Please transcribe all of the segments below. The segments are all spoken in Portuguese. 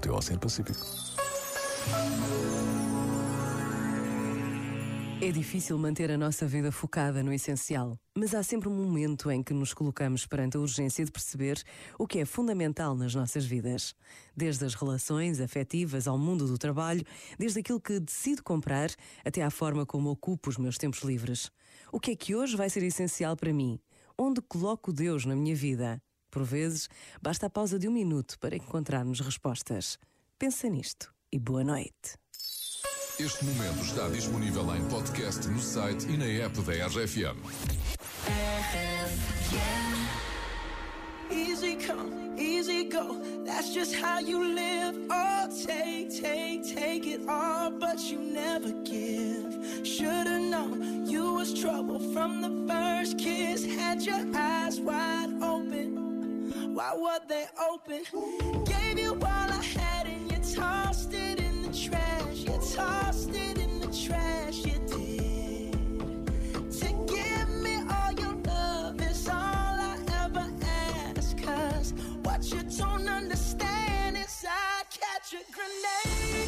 teu Oceano Pacífico. É difícil manter a nossa vida focada no essencial, mas há sempre um momento em que nos colocamos perante a urgência de perceber o que é fundamental nas nossas vidas. Desde as relações afetivas ao mundo do trabalho, desde aquilo que decido comprar até à forma como ocupo os meus tempos livres. O que é que hoje vai ser essencial para mim? Onde coloco Deus na minha vida? Por vezes, basta a pausa de um minuto para encontrarmos respostas. Pensa nisto e boa noite. Este momento está disponível em podcast no site e na app da RFM. Easy come, easy go. That's just how you live. Oh, take, take, take it all, but you never give. Should've known you was trouble from the first kiss. Had your eyes wide open. Why were they open? Gave you all I had and you tossed it in the trash. You tossed it in the trash. You did. To give me all your love is all I ever ask. Cause what you don't understand is I'd catch a grenade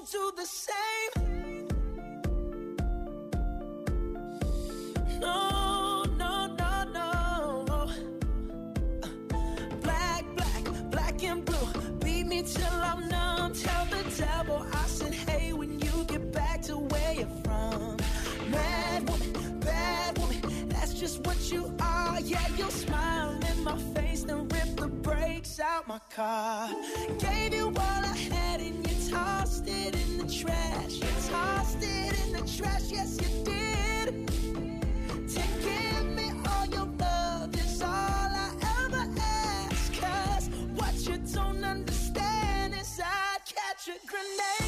Do the same. No, no, no, no. Black, black, black and blue. Beat me till I'm numb. Tell the devil I said, hey, when you get back to where you're from. Mad woman, bad woman, that's just what you are. Yeah, you'll smile in my face, then rip the brakes out my car. Gave you all I had and you tossed it grenade.